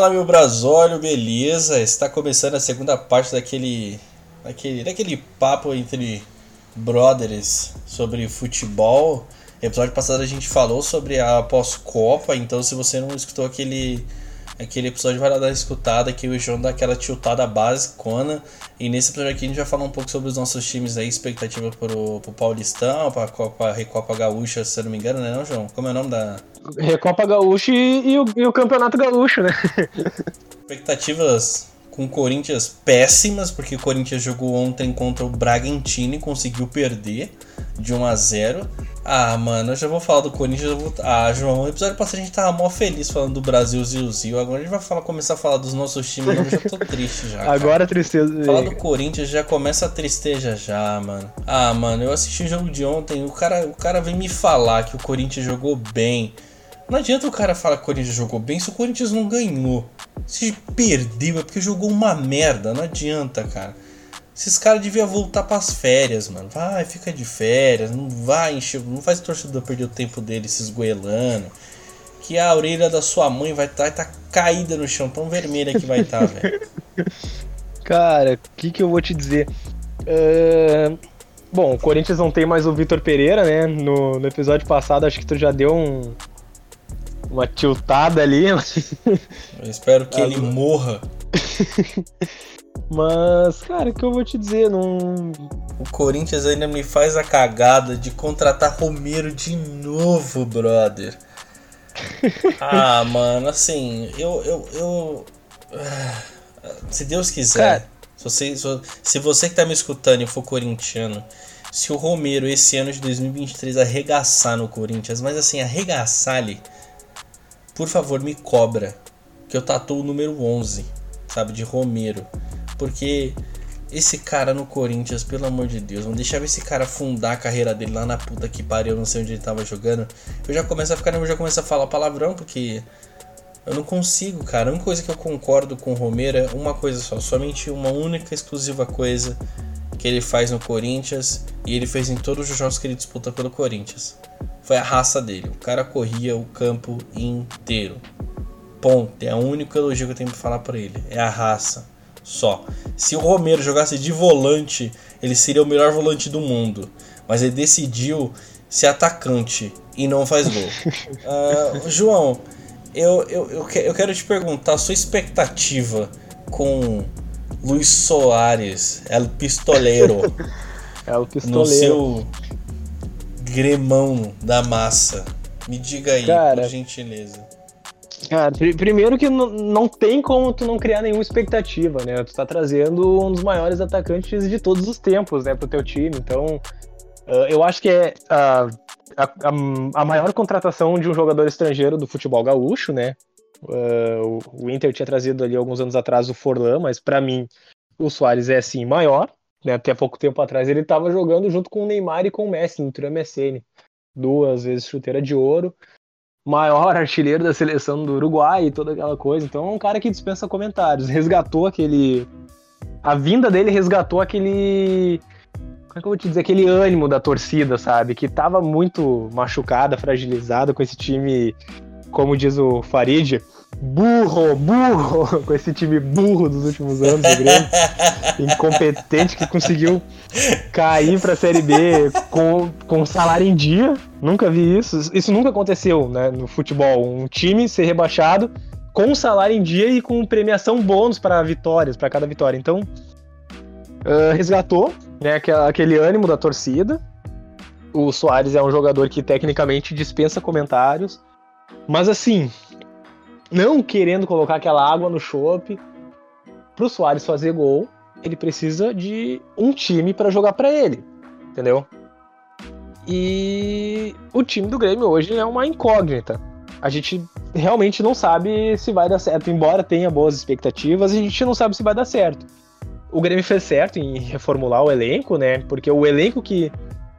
Fala meu brasólio, beleza? Está começando a segunda parte daquele, daquele, daquele papo entre brothers sobre futebol. Episódio passado a gente falou sobre a pós-copa, então se você não escutou aquele aquele episódio vai lá dar uma escutada que o João dá aquela tiltada basicona. E nesse episódio aqui a gente vai falar um pouco sobre os nossos times aí, expectativa pro, pro Paulistão, pra Copa, Recopa Gaúcha, se eu não me engano, né não, João? Como é o nome da. Recopa Gaúcha e, e, o, e o Campeonato Gaúcho, né? Expectativas com o Corinthians péssimas, porque o Corinthians jogou ontem contra o Bragantino e conseguiu perder de 1 a 0 Ah, mano, eu já vou falar do Corinthians. Vou... Ah, João, no episódio passado a gente tava mó feliz falando do Brasil Zil Agora a gente vai falar, começar a falar dos nossos times. Eu já tô triste já. Cara. Agora a tristeza. Falar do Corinthians já começa a tristeza já, mano. Ah, mano, eu assisti o jogo de ontem. O cara, o cara vem me falar que o Corinthians jogou bem. Não adianta o cara falar que o Corinthians jogou bem se o Corinthians não ganhou. Se perdeu é porque jogou uma merda. Não adianta, cara. Esses caras deviam voltar pras férias, mano. Vai, fica de férias. Não vai encher. Não faz o torcedor perder o tempo dele se esgoelando. Que a orelha da sua mãe vai estar tá, tá caída no chão, tão vermelha que vai estar, tá, velho. Cara, o que, que eu vou te dizer? Uh... Bom, o Corinthians não tem mais o Vitor Pereira, né? No, no episódio passado, acho que tu já deu um, uma tiltada ali. Eu espero que ele morra. Mas, cara, o que eu vou te dizer? Não. O Corinthians ainda me faz a cagada de contratar Romero de novo, brother. ah, mano, assim, eu. eu, eu... Ah, se Deus quiser. Se você, se você que tá me escutando e for corintiano, se o Romero esse ano de 2023 arregaçar no Corinthians, mas assim, arregaçar-lhe por favor, me cobra que eu tatuo o número 11, sabe, de Romero. Porque esse cara no Corinthians, pelo amor de Deus, não deixava esse cara fundar a carreira dele lá na puta que pariu, não sei onde ele tava jogando. Eu já começo a ficar, eu já começo a falar palavrão porque eu não consigo, cara. A única coisa que eu concordo com o Romero é uma coisa só, somente uma única exclusiva coisa que ele faz no Corinthians e ele fez em todos os jogos que ele disputa pelo Corinthians foi a raça dele. O cara corria o campo inteiro. Ponto. É o único elogio que eu tenho pra falar pra ele. É a raça. Só. Se o Romero jogasse de volante, ele seria o melhor volante do mundo. Mas ele decidiu ser atacante e não faz gol. uh, João, eu, eu, eu, eu quero te perguntar a sua expectativa com Luiz Soares, El Pistoleiro. El Pistoleiro. No seu gremão da massa. Me diga aí, cara, por gentileza. Cara, pr primeiro que não tem como tu não criar nenhuma expectativa, né? Tu tá trazendo um dos maiores atacantes de todos os tempos, né, pro teu time. Então, uh, eu acho que é a, a, a, maior contratação de um jogador estrangeiro do futebol gaúcho, né? Uh, o Inter tinha trazido ali alguns anos atrás o Forlan, mas para mim o Soares é sim maior. Né, até pouco tempo atrás ele estava jogando junto com o Neymar e com o Messi no trio MSN. Duas vezes chuteira de ouro, maior artilheiro da seleção do Uruguai e toda aquela coisa. Então é um cara que dispensa comentários. Resgatou aquele. A vinda dele resgatou aquele. Como é que eu vou te dizer? Aquele ânimo da torcida, sabe? Que estava muito machucada, fragilizada com esse time, como diz o Farid, burro, burro, com esse time burro dos últimos anos do Grêmio, incompetente que conseguiu cair para a Série B com, com salário em dia. Nunca vi isso. Isso nunca aconteceu né, no futebol. Um time ser rebaixado com salário em dia e com premiação bônus para vitórias, para cada vitória. Então, uh, resgatou né, aquele ânimo da torcida. O Soares é um jogador que tecnicamente dispensa comentários. Mas assim, não querendo colocar aquela água no chope, pro Soares fazer gol, ele precisa de um time para jogar para ele, entendeu? E o time do Grêmio hoje é uma incógnita. A gente realmente não sabe se vai dar certo, embora tenha boas expectativas, a gente não sabe se vai dar certo. O Grêmio fez certo em reformular o elenco, né? Porque o elenco que,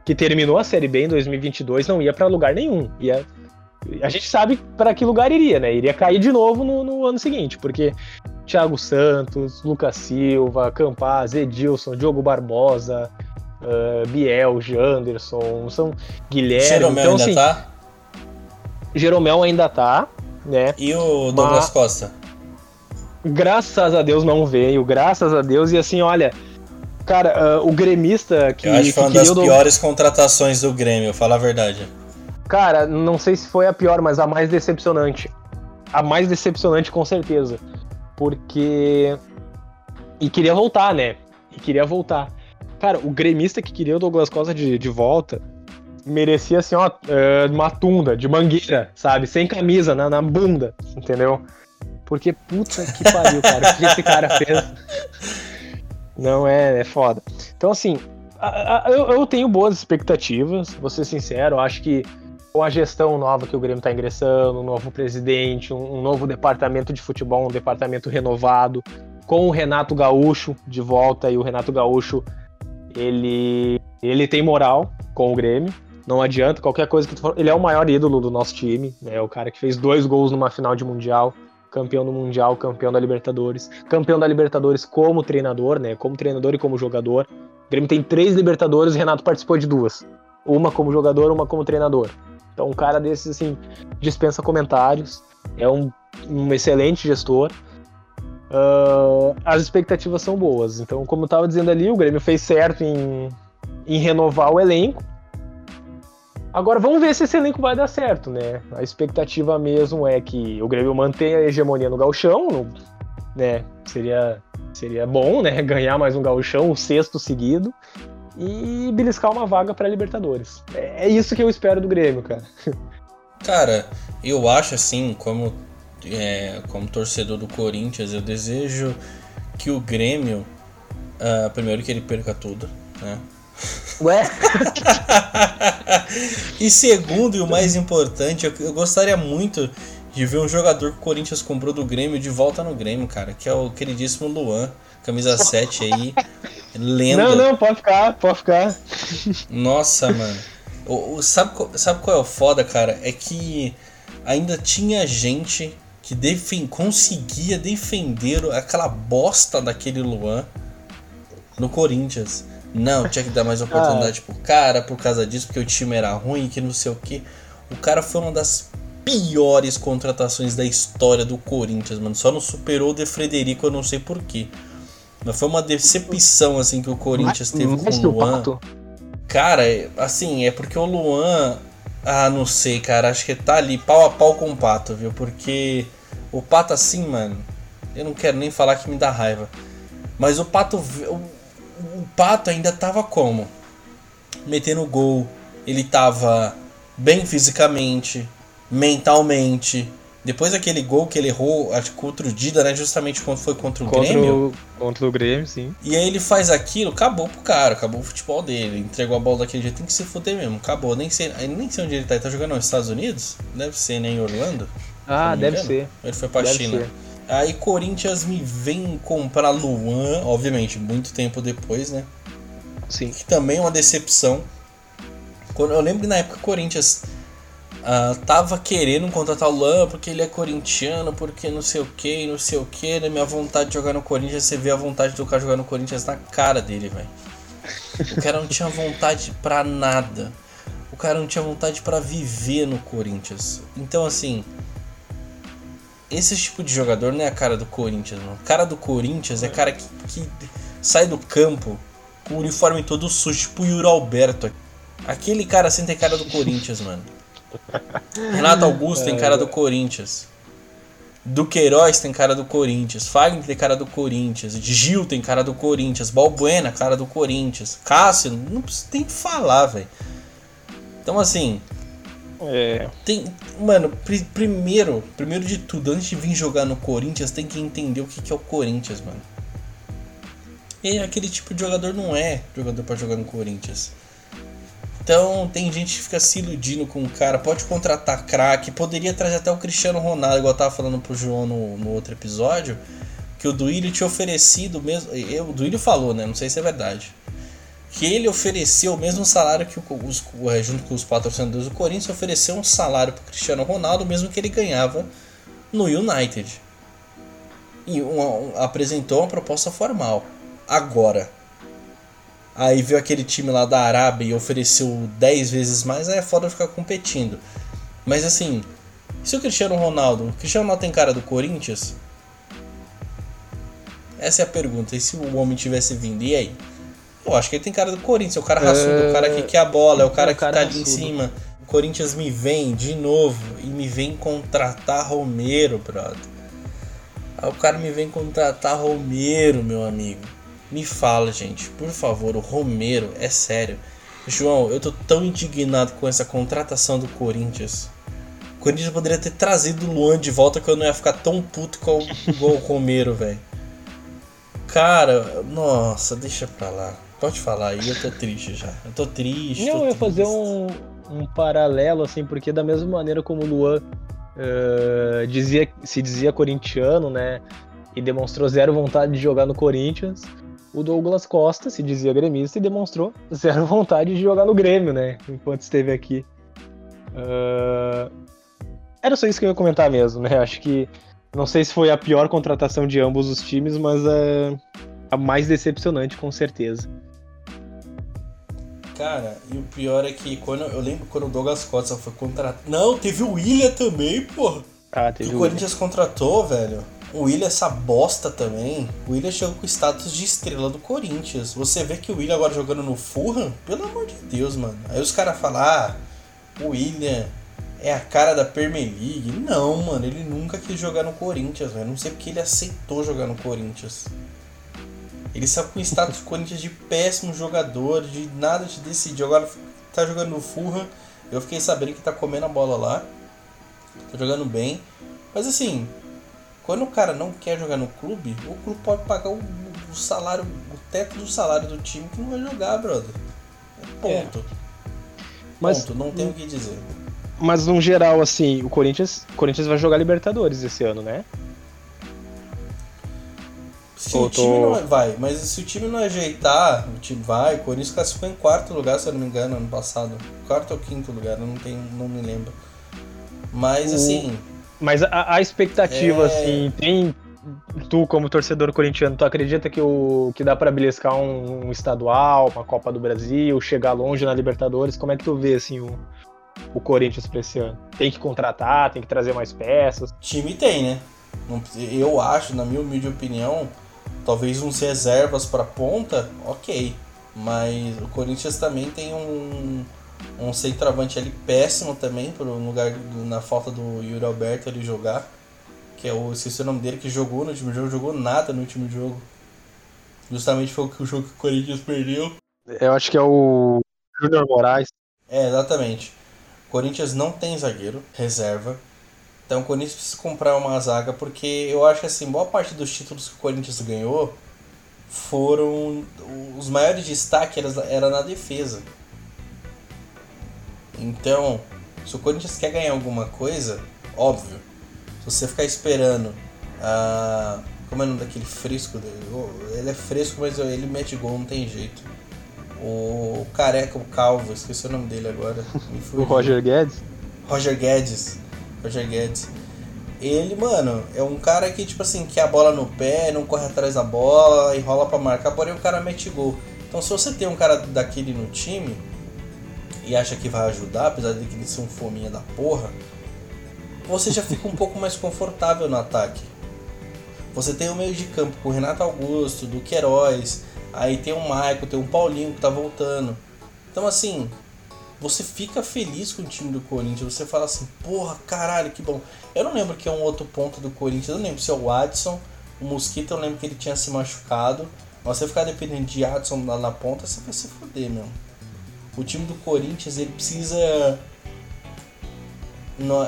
que terminou a Série B em 2022 não ia para lugar nenhum, ia a gente sabe para que lugar iria, né? Iria cair de novo no, no ano seguinte, porque Thiago Santos, Lucas Silva, Campaz, Edilson, Diogo Barbosa, uh, Biel, Janderson, são Guilherme. Jeromel então, ainda assim, tá? Jeromel ainda tá, né? E o Douglas Mas... Costa? graças a Deus não veio, graças a Deus. E assim, olha, cara, uh, o gremista que. Eu acho que foi uma das piores contratações do Grêmio, fala a verdade. Cara, não sei se foi a pior, mas a mais decepcionante. A mais decepcionante, com certeza. Porque. E queria voltar, né? E queria voltar. Cara, o gremista que queria o Douglas Costa de, de volta merecia, assim, ó, é, uma tunda, de mangueira, sabe? Sem camisa, na, na bunda, entendeu? Porque, puta que pariu, cara. O que esse cara fez? Não, é, é foda. Então, assim, eu, tenho boas expectativas, vou ser sincero. Acho que com a gestão nova que o Grêmio está ingressando, um novo presidente, um, um, novo departamento de futebol, um departamento renovado, com o Renato Gaúcho de volta, e o Renato Gaúcho, ele, ele tem moral com o Grêmio. Não adianta, qualquer coisa que tu for. Ele é o maior ídolo do nosso time, né? o cara que fez dois gols numa final de Mundial campeão do Mundial, campeão da Libertadores, campeão da Libertadores como treinador, né? Como treinador e como jogador. O Grêmio tem três Libertadores, o Renato participou de duas. Uma como jogador, uma como treinador. Então, um cara desses, assim, dispensa comentários, é um, um excelente gestor. Uh, as expectativas são boas. Então, como eu estava dizendo ali, o Grêmio fez certo em, em renovar o elenco. Agora vamos ver se esse elenco vai dar certo, né? A expectativa mesmo é que o Grêmio mantenha a hegemonia no gauchão, no, né? Seria, seria bom, né? Ganhar mais um gauchão, o sexto seguido, e beliscar uma vaga para Libertadores. É, é isso que eu espero do Grêmio, cara. Cara, eu acho assim, como, é, como torcedor do Corinthians, eu desejo que o Grêmio, uh, primeiro que ele perca tudo, né? Ué? e segundo, e o mais importante, eu, eu gostaria muito de ver um jogador que o Corinthians comprou do Grêmio de volta no Grêmio, cara, que é o queridíssimo Luan, camisa 7 aí, lenda. Não, não, pode ficar, pode ficar. Nossa, mano. O, o, sabe, sabe qual é o foda, cara? É que ainda tinha gente que defen conseguia defender aquela bosta daquele Luan no Corinthians. Não, tinha que dar mais oportunidade ah. pro cara por causa disso, porque o time era ruim, que não sei o que. O cara foi uma das piores contratações da história do Corinthians, mano. Só não superou o De Frederico, eu não sei porquê. Mas foi uma decepção, assim, que o Corinthians teve com o Luan. Cara, assim, é porque o Luan. Ah, não sei, cara. Acho que tá ali pau a pau com o Pato, viu? Porque o Pato, assim, mano. Eu não quero nem falar que me dá raiva. Mas o Pato o Pato ainda tava como? Metendo gol. Ele tava bem fisicamente, mentalmente. Depois daquele gol que ele errou, acho que contra o Dida, né? Justamente quando foi contra o contra Grêmio. O, contra o Grêmio, sim. E aí ele faz aquilo, acabou pro cara, acabou o futebol dele. Entregou a bola daquele jeito, tem que se fuder mesmo. Acabou. Nem sei, nem sei onde ele tá. Ele tá jogando nos Estados Unidos? Deve ser, né? Em Orlando? Ah, deve ser. Ele foi pra deve China. Ser. Aí Corinthians me vem comprar Luan, obviamente, muito tempo depois, né? Sim. Que também é uma decepção. Eu lembro que na época Corinthians uh, tava querendo contratar o Luan porque ele é corintiano, porque não sei o que, não sei o que. Na né? minha vontade de jogar no Corinthians, você vê a vontade do cara jogar no Corinthians na cara dele, velho. O cara não tinha vontade pra nada. O cara não tinha vontade para viver no Corinthians. Então, assim, esse tipo de jogador não é a cara do Corinthians, mano. A cara do Corinthians é, é cara que, que sai do campo com o uniforme todo sujo, tipo o Yuri Alberto. Aquele cara assim tem cara do Corinthians, mano. Renato Augusto tem cara do Corinthians. Duqueiroz tem cara do Corinthians. Fagner tem cara do Corinthians. Gil tem cara do Corinthians. Balbuena, cara do Corinthians. Cássio, não precisa tem que falar, velho. Então, assim, é. Tem, mano, pr primeiro, primeiro de tudo, antes de vir jogar no Corinthians, tem que entender o que, que é o Corinthians, mano. E aquele tipo de jogador não é jogador para jogar no Corinthians. Então tem gente que fica se iludindo com o cara, pode contratar craque, poderia trazer até o Cristiano Ronaldo, igual eu tava falando pro João no, no outro episódio, que o Duílio tinha oferecido mesmo. Eu, o Duílio falou, né? Não sei se é verdade que ele ofereceu o mesmo salário que os, é, junto com os patrocinadores do Corinthians, ofereceu um salário para Cristiano Ronaldo, mesmo que ele ganhava no United. E uma, um, apresentou uma proposta formal. Agora, aí veio aquele time lá da Arábia e ofereceu 10 vezes mais, aí é foda ficar competindo. Mas assim, se o Cristiano Ronaldo. O Cristiano Ronaldo tem cara do Corinthians? Essa é a pergunta. E se o homem tivesse vindo, e aí? Eu acho que ele tem cara do Corinthians, é o cara raçudo, é... o cara que quer a bola, é o cara é o que cara tá raçudo. ali em cima. O Corinthians me vem de novo e me vem contratar Romero, brother. Aí o cara me vem contratar Romero, meu amigo. Me fala, gente, por favor, o Romero, é sério. João, eu tô tão indignado com essa contratação do Corinthians. O Corinthians poderia ter trazido o Luan de volta que eu não ia ficar tão puto com, o Romero, velho. Cara, nossa, deixa pra lá. Pode falar aí, eu tô triste já. Eu tô triste. Não, tô eu ia fazer um, um paralelo, assim, porque da mesma maneira como o Luan uh, dizia, se dizia corintiano, né? E demonstrou zero vontade de jogar no Corinthians o Douglas Costa se dizia gremista e demonstrou zero vontade de jogar no Grêmio, né? Enquanto esteve aqui. Uh... Era só isso que eu ia comentar mesmo, né? Acho que. Não sei se foi a pior contratação de ambos os times, mas é a mais decepcionante, com certeza. Cara, e o pior é que quando eu lembro quando o Douglas Costa foi contratado. Não, teve o William também, pô. Ah, teve o Corinthians contratou, velho. O William, essa bosta também. O William chegou com status de estrela do Corinthians. Você vê que o William agora jogando no Fulham? Pelo amor de Deus, mano. Aí os caras falam, ah, o William é a cara da Premier League. Não, mano, ele nunca quis jogar no Corinthians, velho. Não sei porque ele aceitou jogar no Corinthians. Ele saiu com status do Corinthians de péssimo jogador, de nada de decidir. Agora tá jogando no Fulham. Eu fiquei sabendo que tá comendo a bola lá. Tá jogando bem. Mas assim, quando o cara não quer jogar no clube, o clube pode pagar o, o salário, o teto do salário do time que não vai jogar, brother. Ponto. É. Mas, Ponto, não tem o que dizer. Mas no geral, assim, o Corinthians, o Corinthians vai jogar Libertadores esse ano, né? Se o time não é, vai, mas se o time não ajeitar, o time vai. O Corinthians classificou em quarto lugar, se eu não me engano, ano passado. Quarto ou quinto lugar, eu não tenho, não me lembro. Mas o... assim, mas a, a expectativa, é... assim, tem. Tu, como torcedor corintiano, tu acredita que, o, que dá para beliscar um, um, estadual, uma Copa do Brasil, chegar longe na Libertadores? Como é que tu vê, assim, o, o Corinthians pra esse ano? Tem que contratar, tem que trazer mais peças? Time tem, né? Eu acho, na minha humilde opinião, talvez uns reservas para ponta, ok. Mas o Corinthians também tem um, um centroavante ali péssimo também, pro lugar do, na falta do Yuri Alberto ali jogar. Que é o. Esqueci o nome dele, que jogou no último jogo, jogou nada no último jogo. Justamente foi o jogo que o Corinthians perdeu. Eu acho que é o Júnior Moraes. É, exatamente. O Corinthians não tem zagueiro, reserva. Então o Corinthians precisa comprar uma zaga, porque eu acho que assim, boa parte dos títulos que o Corinthians ganhou foram. Os maiores destaques era, era na defesa. Então, se o Corinthians quer ganhar alguma coisa, óbvio, se você ficar esperando a. Como é o nome daquele fresco dele? Ele é fresco, mas ele mete gol, não tem jeito. O careca, o calvo, esqueci o nome dele agora. o Roger Guedes? Roger Guedes. Roger Guedes. Ele, mano, é um cara que, tipo assim, quer a bola no pé, não corre atrás da bola, enrola para marcar, porém o cara mete gol. Então se você tem um cara daquele no time, e acha que vai ajudar, apesar de que ele ser um fominha da porra, você já fica um pouco mais confortável no ataque. Você tem o meio de campo com o Renato Augusto, do Queiroz, aí tem o Maico, tem o Paulinho que tá voltando. Então assim, você fica feliz com o time do Corinthians, você fala assim, porra, caralho, que bom. Eu não lembro que é um outro ponto do Corinthians, eu não lembro se é o Adson, o Mosquito eu lembro que ele tinha se machucado. Mas você ficar dependendo de Adson lá na ponta, você vai se fuder, meu o time do Corinthians ele precisa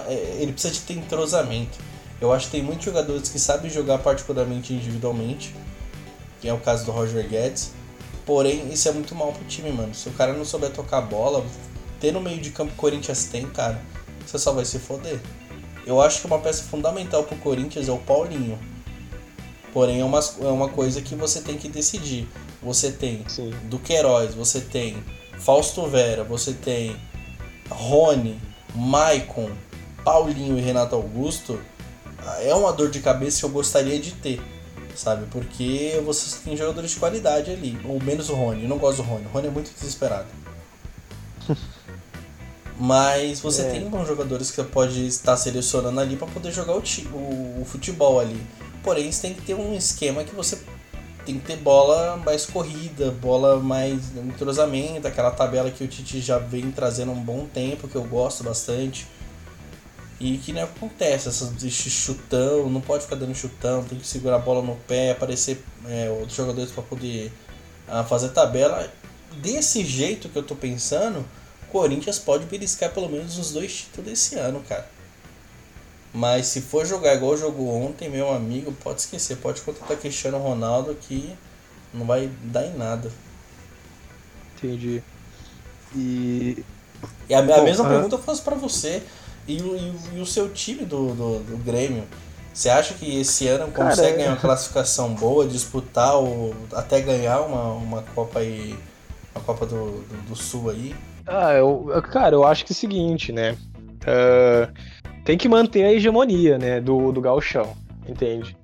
é, ele precisa de ter entrosamento. Eu acho que tem muitos jogadores que sabem jogar particularmente individualmente, que é o caso do Roger Guedes. Porém, isso é muito mal pro time, mano. Se o cara não souber tocar bola, ter no meio de campo que o Corinthians tem, cara, você só vai se foder. Eu acho que uma peça fundamental pro Corinthians é o Paulinho. Porém, é uma, é uma coisa que você tem que decidir. Você tem Sim. do Queiroz, você tem Fausto Vera, você tem Rony, Maicon, Paulinho e Renato Augusto, é uma dor de cabeça que eu gostaria de ter, sabe? Porque vocês têm jogadores de qualidade ali, ou menos o Rony. Eu não gosto do Rony, o Rony é muito desesperado. Mas você é. tem bons jogadores que você pode estar selecionando ali para poder jogar o, o, o, futebol ali. Porém, você tem que ter um esquema que você tem que ter bola mais corrida, bola mais entrosamento, aquela tabela que o Tite já vem trazendo há um bom tempo, que eu gosto bastante. E que não acontece, essas chutão, não pode ficar dando chutão, tem que segurar a bola no pé, aparecer é, outros jogadores para poder uh, fazer tabela. Desse jeito que eu tô pensando, Corinthians pode beliscar pelo menos os dois títulos desse ano, cara. Mas se for jogar igual jogou ontem, meu amigo, pode esquecer, pode contratar Cristiano Ronaldo que não vai dar em nada. Entendi. E. E a, a mesma pergunta eu faço para você. E o, e, e, o seu time do, do, do, Grêmio? Você acha que esse ano consegue ganhar uma classificação boa, disputar ou até ganhar uma, uma Copa aí, uma Copa do, do, do Sul aí? Ah, eu, cara, eu acho que é o seguinte, né? Uh, tem que manter a hegemonia, né, do, do gauchão, entende?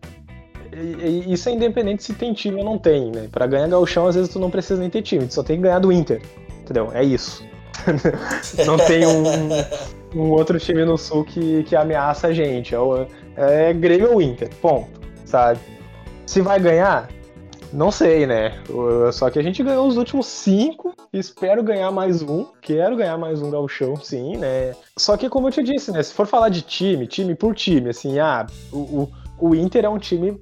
E, e, isso é independente se tem time ou não tem, né? Pra ganhar gauchão, às vezes tu não precisa nem ter time, tu só tem que ganhar do Inter, entendeu? É isso. não tem um, um, outro time no Sul que, que ameaça a gente. É, é Grêmio ou Inter, ponto, sabe? Se vai ganhar, não sei, né? Só que a gente ganhou os últimos cinco. Espero ganhar mais um. Quero ganhar mais um gauchão, sim, né? Só que, como eu te disse, né? Se for falar de time, time por time, assim, ah, o, o, o Inter é um time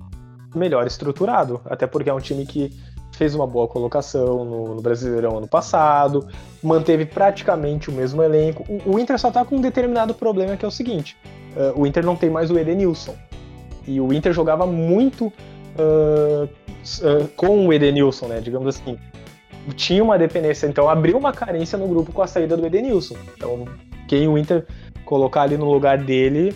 melhor estruturado. Até porque é um time que fez uma boa colocação no, no Brasileirão ano passado, manteve praticamente o mesmo elenco. O, o, Inter só tá com um determinado problema que é o seguinte: uh, o Inter não tem mais o Edenilson. E o Inter jogava muito uh, com o Edenilson, né? Digamos assim. Tinha uma dependência, então abriu uma carência no grupo com a saída do Edenilson. Então, quem o Inter colocar ali no lugar dele,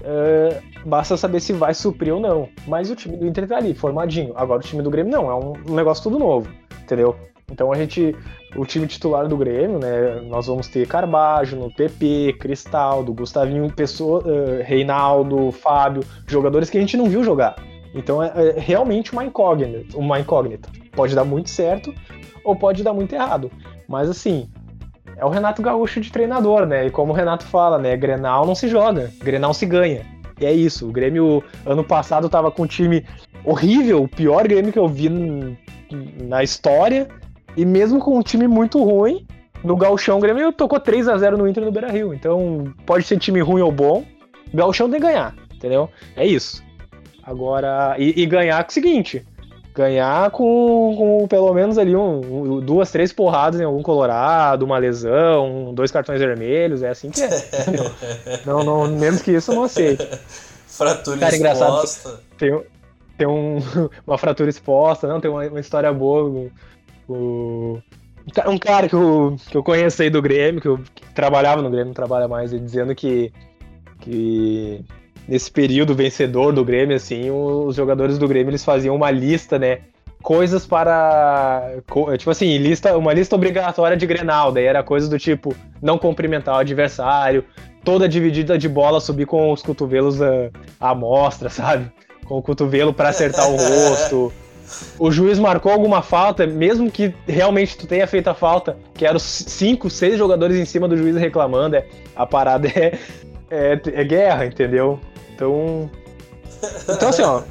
uh, basta saber se vai suprir ou não. Mas o time do Inter tá ali, formadinho. Agora o time do Grêmio não, é um, um negócio tudo novo, entendeu? Então a gente, o time titular do Grêmio, né? Nós vamos ter Carbajo, no PP, Cristaldo, Gustavinho, Pessoa, uh, Reinaldo, Fábio, jogadores que a gente não viu jogar. Então é, é realmente uma incógnita, uma incógnita. Pode dar muito certo ou pode dar muito errado. Mas assim, é o Renato Gaúcho de treinador, né? E como o Renato fala, né? Grenal não se joga, Grenal se ganha. E é isso. O Grêmio ano passado tava com um time horrível, o pior Grêmio que eu vi na história. E mesmo com um time muito ruim, no Galchão o Grêmio tocou 3 a 0 no Inter no Beira-Rio. Então, pode ser time ruim ou bom, Galchão tem que ganhar, entendeu? É isso. Agora, e, e ganhar com o seguinte: ganhar com, com pelo menos ali um, um, duas, três porradas em algum colorado, uma lesão, dois cartões vermelhos, é assim que é. não, não, menos que isso eu não aceito. Fratura Cara, exposta. Tem, tem um, uma fratura exposta, não, tem uma, uma história boa. O, um cara que eu, que eu conheço aí do Grêmio, que, eu, que trabalhava no Grêmio, não trabalha mais, ele dizendo que, que nesse período vencedor do Grêmio, assim, os jogadores do Grêmio eles faziam uma lista, né? Coisas para. Tipo assim, lista, uma lista obrigatória de Grenal. Daí era coisas do tipo não cumprimentar o adversário, toda dividida de bola subir com os cotovelos à mostra, sabe? Com o cotovelo para acertar o rosto. O juiz marcou alguma falta, mesmo que realmente tu tenha feito a falta, que eram cinco, seis jogadores em cima do juiz reclamando, é, a parada é, é, é guerra, entendeu? Então. Então, assim, ó.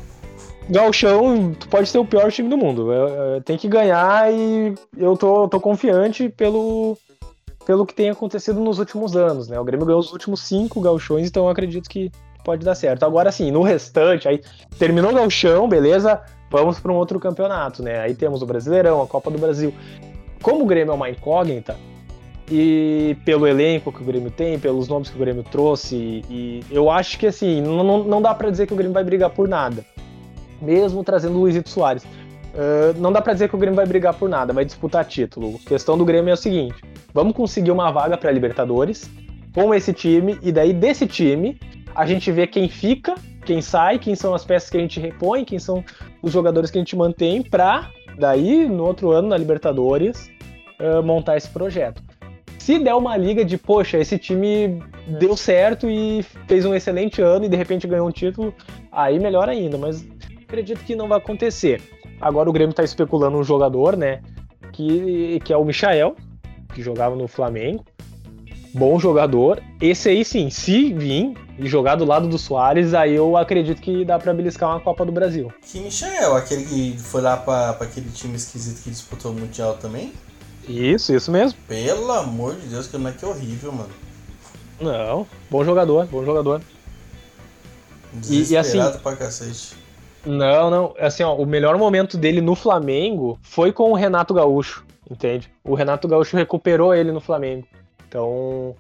Galchão, tu pode ser o pior time do mundo. É, é, tem que ganhar e eu tô, tô confiante pelo, pelo que tem acontecido nos últimos anos, né? O Grêmio ganhou os últimos cinco galchões, então eu acredito que pode dar certo. Agora, assim, no restante, aí terminou o galchão, beleza? Vamos para um outro campeonato, né? Aí temos o Brasileirão, a Copa do Brasil. Como o Grêmio é uma incógnita, e pelo elenco que o Grêmio tem, pelos nomes que o Grêmio trouxe, e, eu acho que assim, não, não dá para dizer que o Grêmio vai brigar por nada, mesmo trazendo o Luizito Soares. Uh, não dá para dizer que o Grêmio vai brigar por nada, vai disputar título. A questão do Grêmio é o seguinte: vamos conseguir uma vaga para Libertadores com esse time, e daí desse time a gente vê quem fica, quem sai, quem são as peças que a gente repõe, quem são os jogadores que a gente mantém, para daí no outro ano na Libertadores uh, montar esse projeto. Se der uma liga de, poxa, esse time deu certo e fez um excelente ano e de repente ganhou um título, aí melhor ainda, mas acredito que não vai acontecer. Agora o Grêmio está especulando um jogador, né, que, que é o Michael, que jogava no Flamengo. bom jogador. Esse aí sim, se vir e jogar do lado do Soares, aí eu acredito que dá pra beliscar uma Copa do Brasil. Que Michel, aquele que foi lá pra aquele time esquisito que disputou o Mundial também? Isso, isso mesmo. Pelo amor de Deus, que não é que horrível, mano. Não, bom jogador, bom jogador. E, e assim. pra cacete. Não, não. Assim, ó, o melhor momento dele no Flamengo foi com o Renato Gaúcho, entende? O Renato Gaúcho recuperou ele no Flamengo. Então,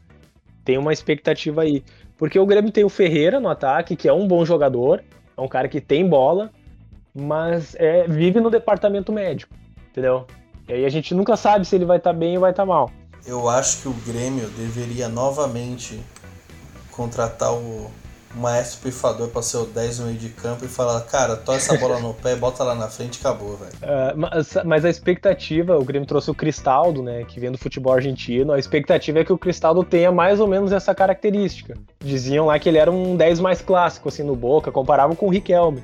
tem uma expectativa aí. Porque o Grêmio tem o Ferreira no ataque, que é um bom jogador, é um cara que tem bola, mas é, vive no departamento médico, entendeu? E aí a gente nunca sabe se ele vai estar tá bem ou vai estar tá mal. Eu acho que o Grêmio deveria novamente contratar o maestro pifador para ser o 10 no meio de campo e falar, cara, toca essa bola no pé, bota lá na frente e acabou, velho. Uh, mas, mas, a expectativa, o Grêmio trouxe o Cristaldo, né, que vem do futebol argentino, a expectativa é que o Cristaldo tenha mais ou menos essa característica. Diziam lá que ele era um 10 mais clássico, assim, no Boca, comparavam com o Riquelme.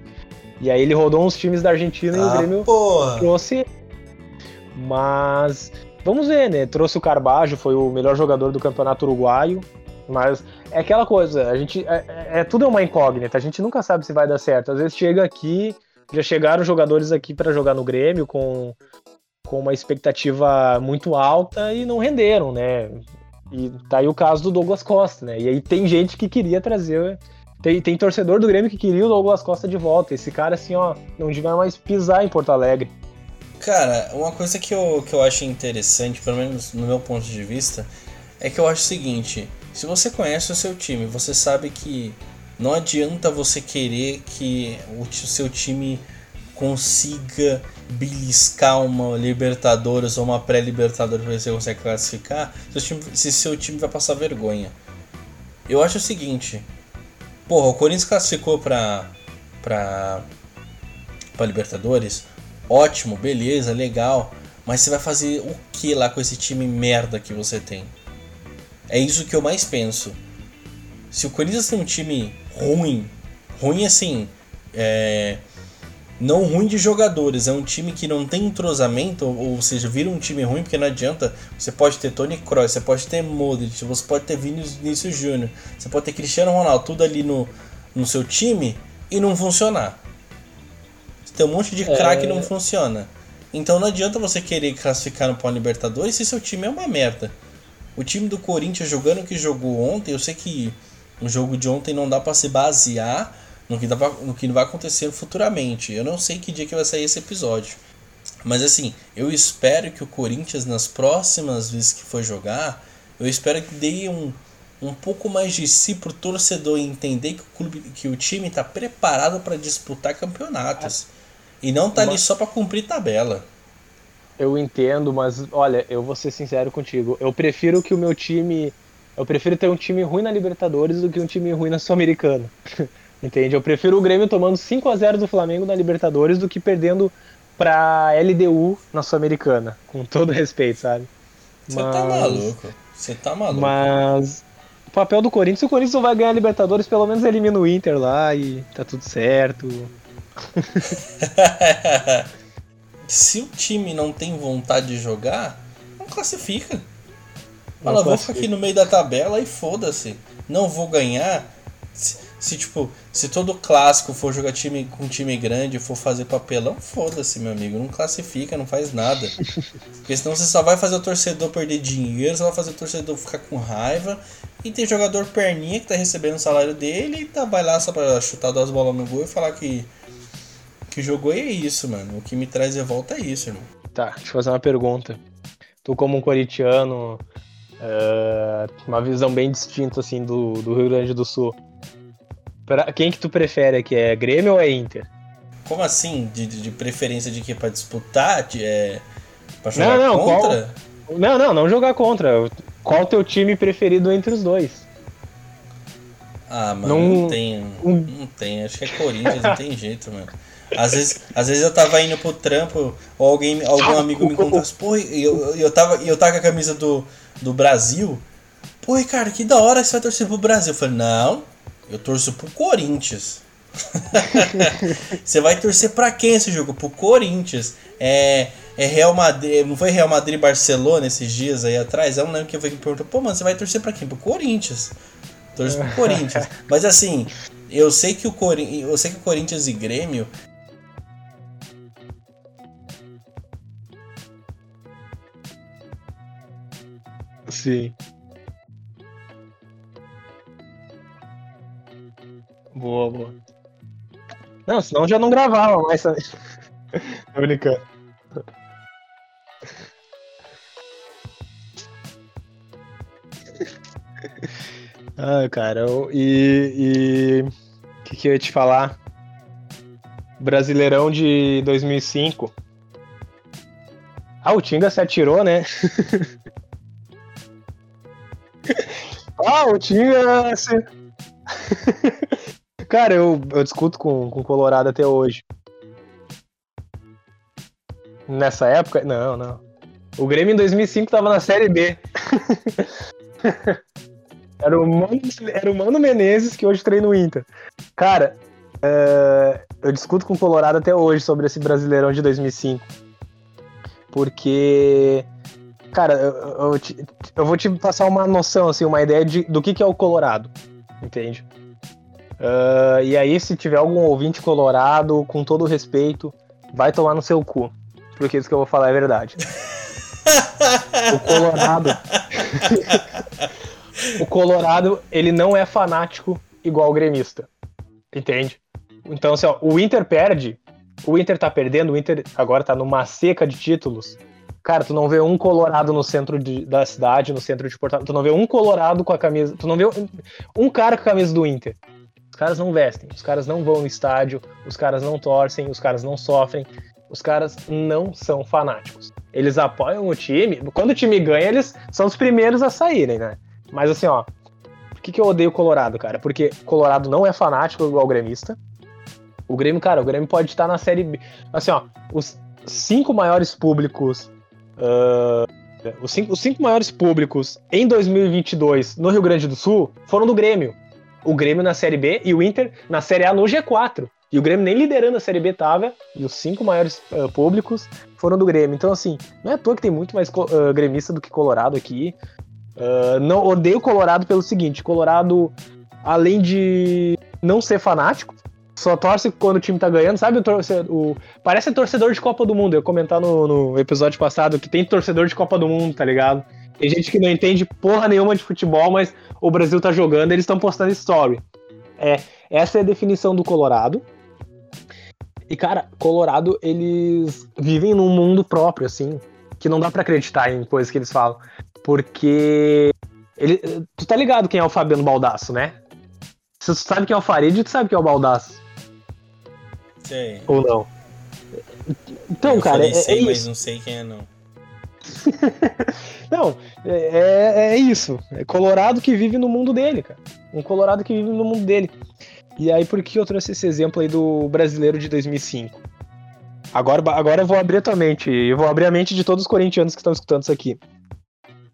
E aí ele rodou uns times da Argentina ah, e o ah, Grêmio porra. trouxe. Mas vamos ver, né? Trouxe o Carbajo, foi o melhor jogador do campeonato uruguaio. Mas é aquela coisa, a gente. É, é, é, tudo é uma incógnita, a gente nunca sabe se vai dar certo. Às vezes chega aqui, já chegaram jogadores aqui para jogar no Grêmio com, com uma expectativa muito alta e não renderam, né? E tá aí o caso do Douglas Costa, né? E aí tem gente que queria trazer. Tem, tem torcedor do Grêmio que queria o Douglas Costa de volta. Esse cara, assim, ó, não devia mais pisar em Porto Alegre. Cara, uma coisa que eu, que eu acho interessante, pelo menos no meu ponto de vista, é que eu acho o seguinte: se você conhece o seu time, você sabe que não adianta você querer que o seu time consiga beliscar uma Libertadores ou uma pré-Libertadores para você consegue classificar, se seu time vai passar vergonha. Eu acho o seguinte, porra, o Corinthians classificou para para Libertadores, ótimo, beleza, legal, mas você vai fazer o que lá com esse time merda que você tem? É isso que eu mais penso. Se o Corinthians tem um time ruim, ruim assim, é, não ruim de jogadores, é um time que não tem entrosamento, ou, seja, vira um time ruim porque não adianta. Você pode ter Tony Kroos, você pode ter Modric, você pode ter Vinícius Júnior, você pode ter Cristiano Ronaldo, tudo ali no, no seu time e não funcionar. Tem um monte de craque é... e não funciona. Então não adianta você querer classificar no Pão Libertadores se seu time é uma merda. O time do Corinthians jogando o que jogou ontem, eu sei que no jogo de ontem não dá para se basear no que, dá pra, no que vai acontecer futuramente. Eu não sei que dia que vai sair esse episódio. Mas assim, eu espero que o Corinthians, nas próximas vezes que for jogar, eu espero que dê um, um pouco mais de si pro torcedor entender que o, clube, que o time está preparado para disputar campeonatos. E não tá ali só para cumprir tabela. Eu entendo, mas olha, eu vou ser sincero contigo. Eu prefiro que o meu time. Eu prefiro ter um time ruim na Libertadores do que um time ruim na Sul-Americana. Entende? Eu prefiro o Grêmio tomando 5 a 0 do Flamengo na Libertadores do que perdendo pra LDU na Sul-Americana. Com todo respeito, sabe? Você tá mas... tá maluco. Você tá maluco. Mas o papel do Corinthians, o Corinthians não vai ganhar a Libertadores, pelo menos elimina o Inter lá e tá tudo certo. se o time não tem vontade de jogar, não classifica. Fala, vou ficar aqui no meio da tabela e foda-se. Não vou ganhar. Se, se, tipo, se todo clássico for jogar time com time grande, for fazer papelão, foda-se, meu amigo. Não classifica, não faz nada. Porque senão você só vai fazer o torcedor perder dinheiro, só vai fazer o torcedor ficar com raiva. E tem jogador perninha que tá recebendo o salário dele e tá, vai lá só pra chutar duas bolas no gol e falar que que jogou e é isso, mano. O que me traz de volta é isso, irmão. Tá, deixa eu fazer uma pergunta. Tu, como um corintiano, uh, uma visão bem distinta, assim, do, do Rio Grande do Sul. Pra, quem que tu prefere aqui? É Grêmio ou é Inter? Como assim? De, de preferência de que pra disputar? De, é, pra jogar não, não, contra? Qual... Não, não, não jogar contra. Qual o teu time preferido entre os dois? Ah, mano, não, não tem. Não tem. Acho que é Corinthians, não tem jeito, mano. Às vezes, às vezes eu tava indo pro trampo, ou alguém, algum amigo me contasse, pô, e eu, eu, tava, eu tava com a camisa do, do Brasil. Pô, Ricardo, que da hora você vai torcer pro Brasil. Eu falei, não, eu torço pro Corinthians. você vai torcer pra quem esse jogo? Pro Corinthians. É, é Real Madrid. Não foi Real Madrid e Barcelona esses dias aí atrás? Eu não lembro quem foi que me perguntou, pô, mano, você vai torcer pra quem? Pro Corinthians. Torce pro Corinthians. Mas assim, eu sei que o Corinthians. Eu sei que o Corinthians e Grêmio. Sim. Boa, boa. Não, senão já não gravava mais. Tô brincando. Ah, cara, e. O que, que eu ia te falar? Brasileirão de 2005. Ah, o Tinga se atirou, né? ah, o Tinga se. Cara, eu, eu discuto com o Colorado até hoje. Nessa época? Não, não. O Grêmio em 2005 tava na Série B. era, o Mano, era o Mano Menezes que hoje treina o Inter. Cara, é, eu discuto com o Colorado até hoje sobre esse Brasileirão de 2005. Porque, cara, eu, eu, eu, vou te passar uma noção, assim, uma ideia de, do que, que é o Colorado. Entende? Uh, e aí, se tiver algum ouvinte colorado, com todo respeito, vai tomar no seu cu. Porque isso que eu vou falar é verdade. o Colorado. o Colorado, ele não é fanático igual o gremista. Entende? Então, assim, ó, o Inter perde. O Inter tá perdendo, o Inter agora tá numa seca de títulos. Cara, tu não vê um colorado no centro de, da cidade, no centro de Porto Tu não vê um colorado com a camisa. Tu não vê um, um cara com a camisa do Inter caras não vestem, os caras não vão no estádio, os caras não torcem, os caras não sofrem, os caras não são fanáticos. Eles apoiam o time, quando o time ganha, eles são os primeiros a saírem, né? Mas assim, ó, por que, que eu odeio o Colorado, cara? Porque Colorado não é fanático igual o gremista. O Grêmio, cara, o Grêmio pode estar na Série B. Assim, ó, os cinco maiores públicos. Uh, os, cinco, os cinco maiores públicos em 2022 no Rio Grande do Sul foram do Grêmio o Grêmio na Série B e o Inter na Série A no G4. E o Grêmio nem liderando a Série B tava, e os cinco maiores uh, públicos foram do Grêmio. Então, assim, não é à toa que tem muito mais uh, gremista do que Colorado aqui. Uh, não odeio Colorado pelo seguinte: Colorado, além de não ser fanático, só torce quando o time tá ganhando, sabe? O, o parece torcedor de Copa do Mundo. Eu comentar no, no episódio passado que tem torcedor de Copa do Mundo, tá ligado? Tem gente que não entende porra nenhuma de futebol, mas o Brasil tá jogando, eles estão postando story. É, essa é a definição do Colorado. E, cara, Colorado, eles vivem num mundo próprio, assim, que não dá para acreditar em coisas que eles falam. Porque. Ele, tu tá ligado quem é o Fabiano Baldasso, né? Se tu sabe quem é o Farid, tu sabe quem é o Baldasso. Sei. Ou não? Então, Eu cara. Falei, é, sei, é mas isso. não sei quem é, não. Não, é, é isso. É Colorado que vive no mundo dele, cara. Um Colorado que vive no mundo dele. E aí, por que eu trouxe esse exemplo aí do brasileiro de 2005? Agora, agora eu vou abrir a tua mente. Eu vou abrir a mente de todos os corintianos que estão escutando isso aqui.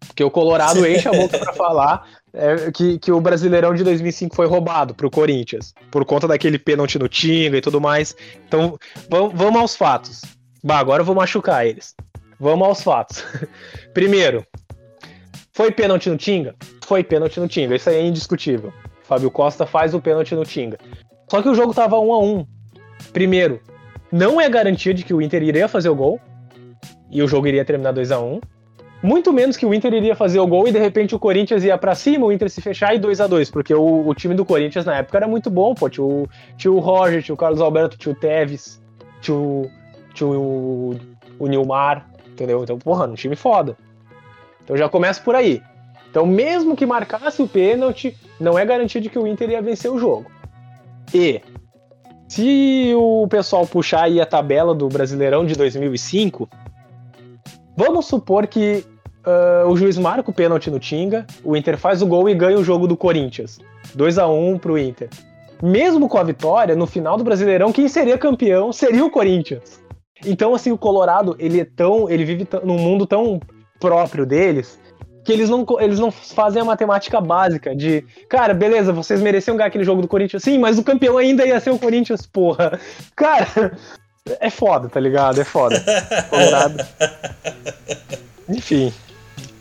Porque o Colorado enche a boca pra falar é, que, que o Brasileirão de 2005 foi roubado pro Corinthians. Por conta daquele pênalti no Tinga e tudo mais. Então, vamos, aos fatos. Bah, agora eu vou machucar eles. Vamos aos fatos. Primeiro, foi pênalti no Tinga? Foi pênalti no Tinga, isso aí é indiscutível. Fábio Costa faz o pênalti no Tinga. Só que o jogo tava 1 a 1 Primeiro, não é garantia de que o Inter iria fazer o gol e o jogo iria terminar 2 a 1 Muito menos que o Inter iria fazer o gol e de repente o Corinthians ia para cima, o Inter se fechar e 2 a 2 porque o, o, time do Corinthians na época era muito bom, pô. Tinha o, tinha o Roger, tinha o Carlos Alberto, tinha o Teves, tinha o, tinha o, o Nilmar, entendeu? Então, porra, um time foda. Então já começa por aí. Então, mesmo que marcasse o pênalti, não é garantia de que o Inter ia vencer o jogo. E se o pessoal puxar aí a tabela do Brasileirão de 2005, vamos supor que uh, o juiz marca o pênalti no Tinga, o Inter faz o gol e ganha o jogo do Corinthians. 2 a 1 pro Inter. Mesmo com a vitória, no final do Brasileirão, quem seria campeão seria o Corinthians. Então, assim, o Colorado, ele é tão. ele vive num mundo tão próprio deles que eles não, eles não fazem a matemática básica de, cara, beleza, vocês mereciam ganhar aquele jogo do Corinthians, sim, mas o campeão ainda ia ser o Corinthians, porra. Cara, É foda, tá ligado? É foda. Colorado. Enfim.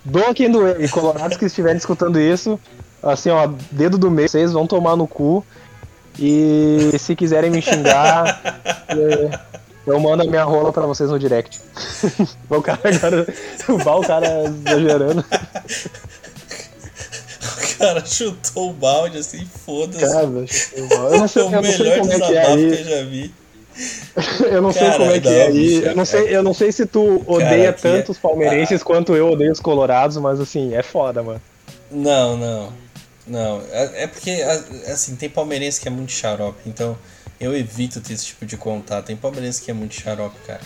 Doa quem doer. E colorados que estiverem escutando isso, assim, ó, dedo do meio, vocês vão tomar no cu. E se quiserem me xingar, é, eu mando a minha rola pra vocês no direct. o cara agora. O cara exagerando. O cara chutou o balde assim, foda-se. Cara, chutou o balde. Eu não sei, é o melhor como é que, é que eu já vi. eu não sei como é que é aí. Eu não sei, eu não sei se tu odeia cara, tanto é... os palmeirenses ah. quanto eu odeio os colorados, mas assim, é foda, mano. Não, não. Não, é, é porque, assim, tem palmeirense que é muito xarope, então eu evito ter esse tipo de contato. Tem palmeirense que é muito xarope, cara.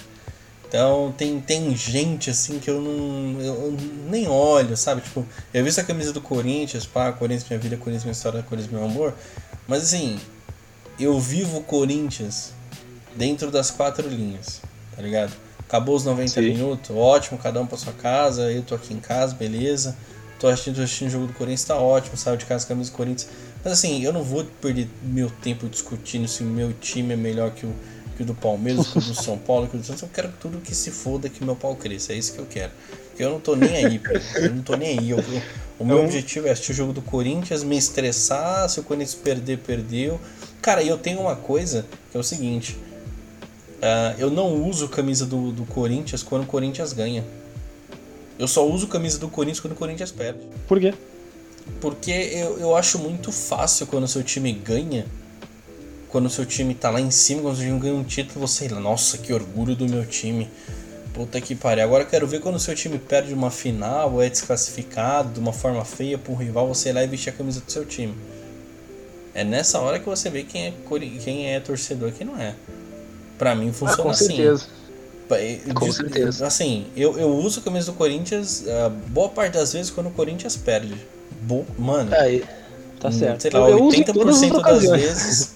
Então tem, tem gente assim que eu não. Eu nem olho, sabe? Tipo, eu vi essa camisa do Corinthians, pá, Corinthians minha vida, Corinthians minha história, Corinthians meu amor. Mas assim, eu vivo o Corinthians dentro das quatro linhas, tá ligado? Acabou os 90 Sim. minutos, ótimo, cada um pra sua casa, eu tô aqui em casa, beleza. Tô assistindo, tô assistindo o jogo do Corinthians, tá ótimo, saio de casa com a camisa do Corinthians. Mas assim, eu não vou perder meu tempo discutindo se o meu time é melhor que o, que o do Palmeiras, que o do São Paulo, que o do Santos. Eu quero tudo que se foda que meu pau cresça. É isso que eu quero. Eu não tô nem aí, Eu não tô nem aí. Eu, eu, o meu objetivo é assistir o jogo do Corinthians, me estressar. Se o Corinthians perder, perdeu. Cara, e eu tenho uma coisa que é o seguinte. Uh, eu não uso camisa do, do Corinthians quando o Corinthians ganha. Eu só uso camisa do Corinthians quando o Corinthians perde. Por quê? Porque eu, eu acho muito fácil quando o seu time ganha. Quando o seu time tá lá em cima, quando o seu time ganha um título, você, nossa, que orgulho do meu time. Puta que pariu. Agora quero ver quando o seu time perde uma final ou é desclassificado de uma forma feia pra um rival, você ir lá e vestir a camisa do seu time. É nessa hora que você vê quem é, quem é torcedor e quem não é. Pra mim funciona ah, com assim. Certeza. Com certeza. Assim, eu, eu uso a camisa do Corinthians uh, boa parte das vezes quando o Corinthians perde. Bo mano. Aí, tá hum, certo. Sei lá, eu 80% das vezes.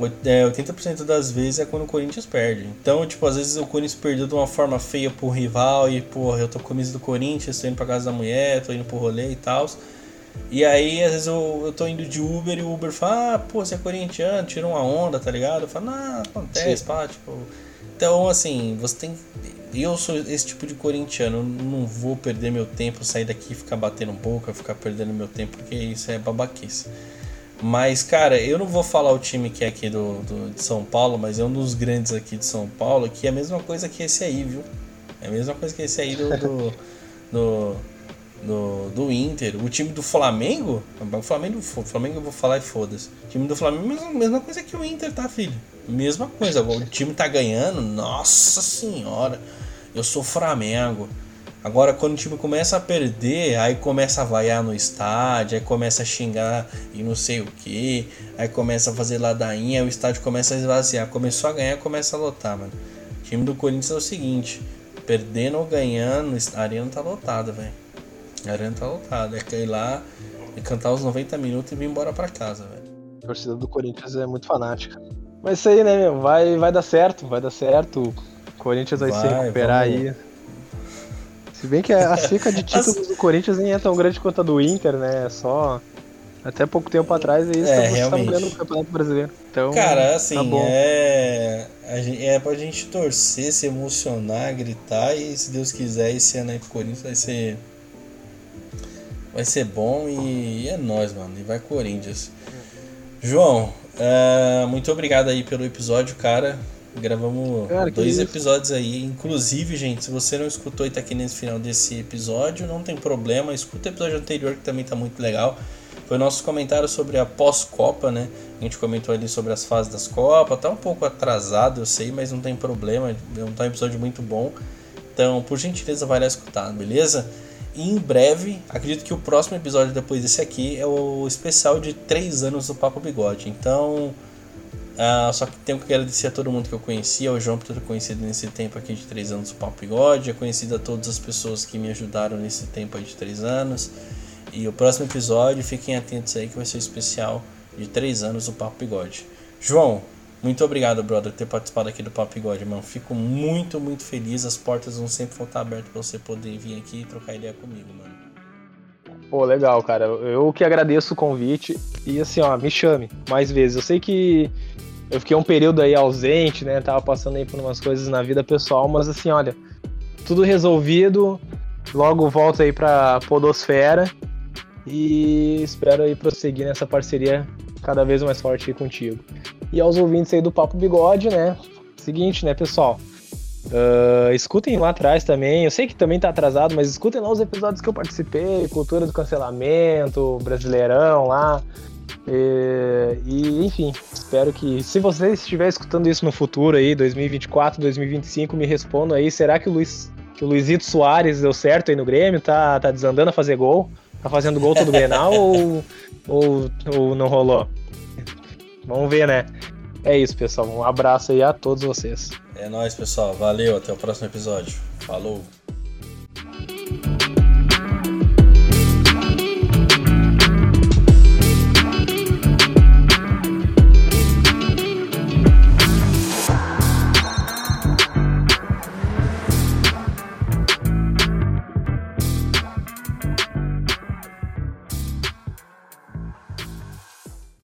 80% é, das vezes é quando o Corinthians perde. Então, tipo, às vezes o Corinthians perdeu de uma forma feia pro rival e, porra, eu tô com a camisa do Corinthians, tô indo pra casa da mulher, tô indo pro rolê e tal. E aí, às vezes eu, eu tô indo de Uber e o Uber fala, ah, pô, você é corintiano, tira uma onda, tá ligado? Eu falo, não, acontece, Sim. pá, tipo. Então, assim, você tem. Eu sou esse tipo de corintiano, eu não vou perder meu tempo, sair daqui e ficar batendo boca, ficar perdendo meu tempo, porque isso é babaquice. Mas, cara, eu não vou falar o time que é aqui do, do, de São Paulo, mas é um dos grandes aqui de São Paulo, que é a mesma coisa que esse aí, viu? É a mesma coisa que esse aí do, do, do do, do Inter, o time do Flamengo, o Flamengo, o Flamengo eu vou falar e foda-se. O time do Flamengo, mesma, mesma coisa que o Inter, tá, filho? Mesma coisa. O time tá ganhando, nossa senhora, eu sou Flamengo. Agora, quando o time começa a perder, aí começa a vaiar no estádio, aí começa a xingar e não sei o que, aí começa a fazer ladainha, o estádio começa a esvaziar. Começou a ganhar, começa a lotar, mano. O time do Corinthians é o seguinte: perdendo ou ganhando, a arena tá lotada, velho. A arena tá lotada. É cair lá e cantar os 90 minutos e vir embora pra casa, velho. A torcida do Corinthians é muito fanática. Mas isso aí, né, meu? Vai, vai dar certo, vai dar certo. O Corinthians vai, vai se recuperar vamos... aí. Se bem que a seca de títulos As... do Corinthians nem é tão grande quanto a do Inter, né? É só. Até pouco tempo atrás aí é, realmente. ganhando o Campeonato Brasileiro. Então, Cara, assim, tá é... é pra gente torcer, se emocionar, gritar e se Deus quiser esse ano aí pro Corinthians vai ser Vai ser bom e é nóis, mano. E vai Corinthians. João, uh, muito obrigado aí pelo episódio, cara. Gravamos cara, dois episódios aí. Inclusive, gente, se você não escutou e tá aqui nesse final desse episódio, não tem problema. Escuta o episódio anterior que também tá muito legal. Foi nosso comentário sobre a pós-Copa, né? A gente comentou ali sobre as fases das Copas. Tá um pouco atrasado, eu sei, mas não tem problema. É um episódio muito bom. Então, por gentileza, vai lá escutar, beleza? Em breve, acredito que o próximo episódio depois desse aqui é o especial de 3 anos do Papo Bigode. Então, uh, só que tenho que agradecer a todo mundo que eu conheci, ao João por ter conhecido nesse tempo aqui de 3 anos do Papo Bigode, conhecido a todas as pessoas que me ajudaram nesse tempo aí de 3 anos. E o próximo episódio, fiquem atentos aí que vai ser o especial de 3 anos do Papo Bigode. João, muito obrigado, brother, por ter participado aqui do Papo God, mano. Fico muito, muito feliz. As portas vão sempre estar abertas para você poder vir aqui e trocar ideia comigo, mano. Pô, legal, cara. Eu que agradeço o convite. E assim, ó, me chame mais vezes. Eu sei que eu fiquei um período aí ausente, né? Tava passando aí por umas coisas na vida pessoal, mas assim, olha, tudo resolvido. Logo volto aí pra Podosfera e espero aí prosseguir nessa parceria cada vez mais forte aí contigo. E aos ouvintes aí do Papo Bigode, né? Seguinte, né, pessoal? Uh, escutem lá atrás também. Eu sei que também tá atrasado, mas escutem lá os episódios que eu participei, Cultura do Cancelamento, Brasileirão lá. E, e, enfim, espero que se você estiver escutando isso no futuro aí, 2024, 2025, me respondam aí, será que o Luiz que o Luizito Soares deu certo aí no Grêmio, tá, tá desandando a fazer gol, tá fazendo gol todo Grenal ou, ou, ou não rolou? Vamos ver, né? É isso, pessoal. Um abraço aí a todos vocês. É nóis, pessoal. Valeu. Até o próximo episódio. Falou.